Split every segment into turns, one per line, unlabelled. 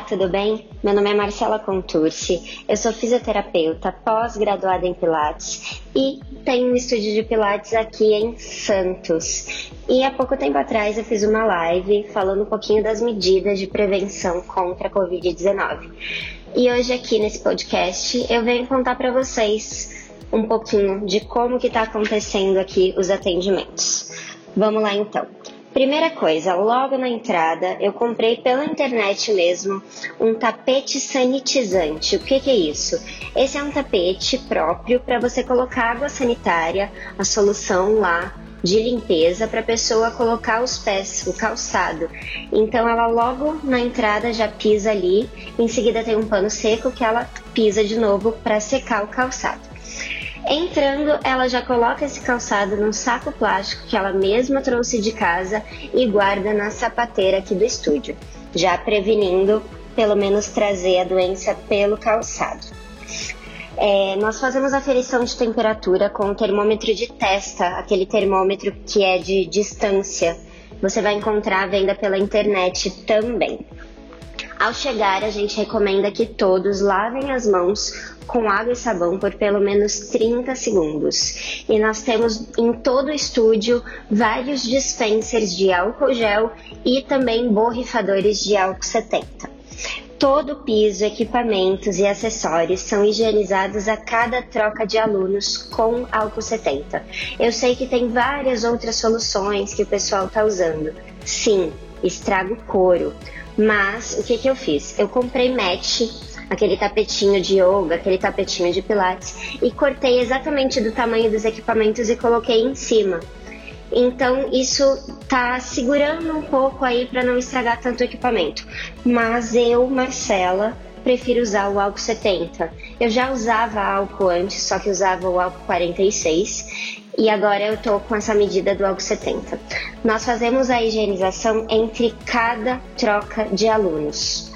Olá, tudo bem? Meu nome é Marcela Contursi, eu sou fisioterapeuta pós-graduada em Pilates e tenho um estúdio de Pilates aqui em Santos. E há pouco tempo atrás eu fiz uma live falando um pouquinho das medidas de prevenção contra a Covid-19. E hoje aqui nesse podcast eu venho contar para vocês um pouquinho de como que está acontecendo aqui os atendimentos. Vamos lá então. Primeira coisa, logo na entrada eu comprei pela internet mesmo um tapete sanitizante. O que, que é isso? Esse é um tapete próprio para você colocar água sanitária, a solução lá de limpeza para a pessoa colocar os pés, o calçado. Então ela logo na entrada já pisa ali, em seguida tem um pano seco que ela pisa de novo para secar o calçado. Entrando, ela já coloca esse calçado num saco plástico que ela mesma trouxe de casa e guarda na sapateira aqui do estúdio, já prevenindo pelo menos trazer a doença pelo calçado. É, nós fazemos aferição de temperatura com o termômetro de testa, aquele termômetro que é de distância. Você vai encontrar a venda pela internet também. Ao chegar, a gente recomenda que todos lavem as mãos com água e sabão por pelo menos 30 segundos. E nós temos em todo o estúdio vários dispensers de álcool gel e também borrifadores de álcool 70. Todo o piso, equipamentos e acessórios são higienizados a cada troca de alunos com álcool 70. Eu sei que tem várias outras soluções que o pessoal está usando. Sim, estraga o couro. Mas o que, que eu fiz? Eu comprei match, aquele tapetinho de yoga, aquele tapetinho de pilates, e cortei exatamente do tamanho dos equipamentos e coloquei em cima. Então isso tá segurando um pouco aí para não estragar tanto o equipamento. Mas eu, Marcela, prefiro usar o álcool 70. Eu já usava álcool antes, só que usava o álcool 46 e agora eu tô com essa medida do álcool 70. Nós fazemos a higienização entre cada troca de alunos.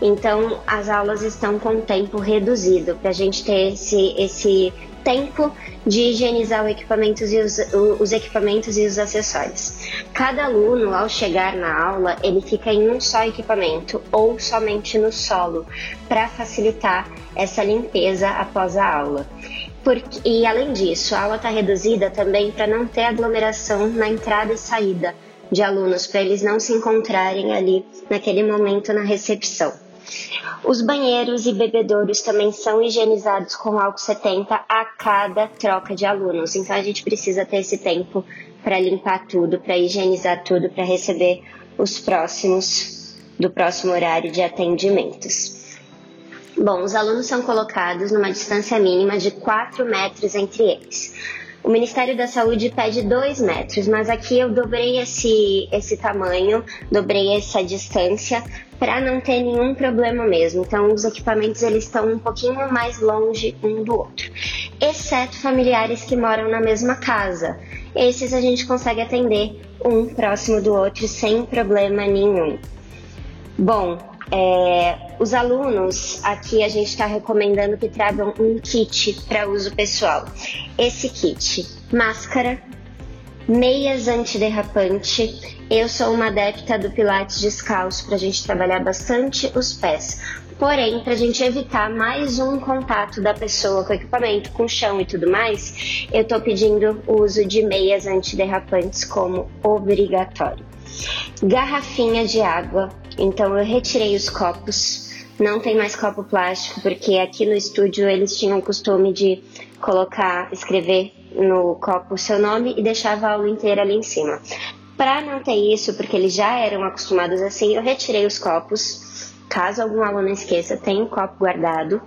Então, as aulas estão com tempo reduzido para a gente ter esse, esse tempo de higienizar os equipamentos e os, os, equipamentos e os acessórios. Cada aluno, ao chegar na aula, ele fica em um só equipamento ou somente no solo, para facilitar essa limpeza após a aula. Porque, e além disso, a aula está reduzida também para não ter aglomeração na entrada e saída de alunos, para eles não se encontrarem ali naquele momento na recepção. Os banheiros e bebedouros também são higienizados com álcool 70 a cada troca de alunos, então a gente precisa ter esse tempo para limpar tudo, para higienizar tudo, para receber os próximos do próximo horário de atendimentos. Bom, os alunos são colocados numa distância mínima de 4 metros entre eles. O Ministério da Saúde pede 2 metros, mas aqui eu dobrei esse, esse tamanho, dobrei essa distância para não ter nenhum problema mesmo. Então, os equipamentos eles estão um pouquinho mais longe um do outro, exceto familiares que moram na mesma casa. Esses a gente consegue atender um próximo do outro sem problema nenhum. Bom, é, os alunos, aqui a gente está recomendando que tragam um kit para uso pessoal. Esse kit, máscara, meias antiderrapante. Eu sou uma adepta do Pilates descalço para a gente trabalhar bastante os pés. Porém, para a gente evitar mais um contato da pessoa com o equipamento, com o chão e tudo mais, eu estou pedindo o uso de meias antiderrapantes como obrigatório. Garrafinha de água então eu retirei os copos, não tem mais copo plástico, porque aqui no estúdio eles tinham o costume de colocar, escrever no copo o seu nome e deixava a aula inteira ali em cima. Para não ter isso, porque eles já eram acostumados assim, eu retirei os copos. Caso algum aluno esqueça, tem o um copo guardado,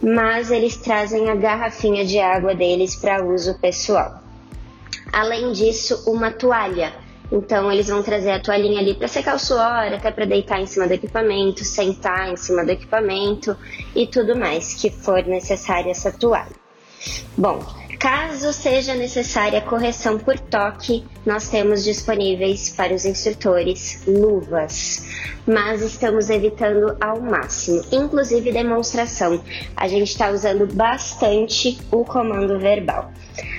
mas eles trazem a garrafinha de água deles para uso pessoal. Além disso, uma toalha então eles vão trazer a toalhinha ali para secar o suor, até para deitar em cima do equipamento, sentar em cima do equipamento e tudo mais que for necessária essa toalha. Bom, caso seja necessária correção por toque, nós temos disponíveis para os instrutores luvas, mas estamos evitando ao máximo, inclusive demonstração. A gente está usando bastante o comando verbal.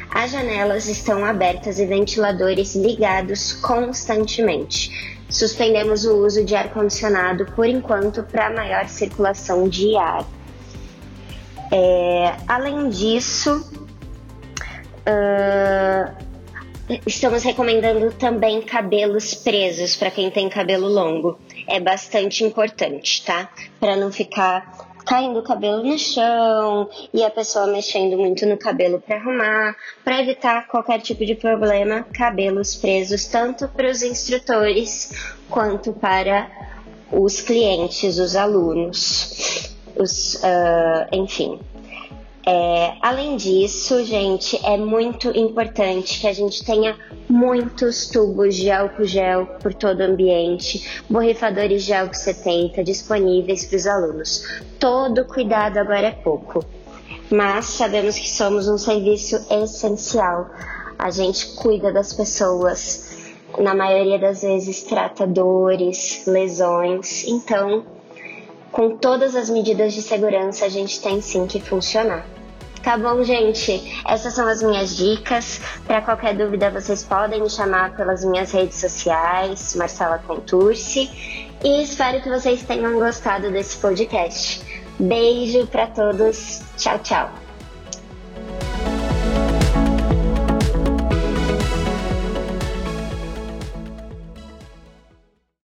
As janelas estão abertas e ventiladores ligados constantemente. Suspendemos o uso de ar-condicionado por enquanto para maior circulação de ar. É, além disso, estamos recomendando também cabelos presos para quem tem cabelo longo. É bastante importante, tá? Para não ficar caindo o cabelo no chão e a pessoa mexendo muito no cabelo para arrumar, para evitar qualquer tipo de problema, cabelos presos tanto para os instrutores quanto para os clientes, os alunos, os, uh, enfim. É, além disso, gente, é muito importante que a gente tenha muitos tubos de álcool gel por todo o ambiente, borrifadores de álcool 70 disponíveis para os alunos. Todo cuidado agora é pouco, mas sabemos que somos um serviço essencial. A gente cuida das pessoas, na maioria das vezes trata dores, lesões, então com todas as medidas de segurança, a gente tem sim que funcionar. Tá bom, gente? Essas são as minhas dicas. Para qualquer dúvida, vocês podem me chamar pelas minhas redes sociais, Marcela Contursi. E espero que vocês tenham gostado desse podcast. Beijo para todos. Tchau, tchau.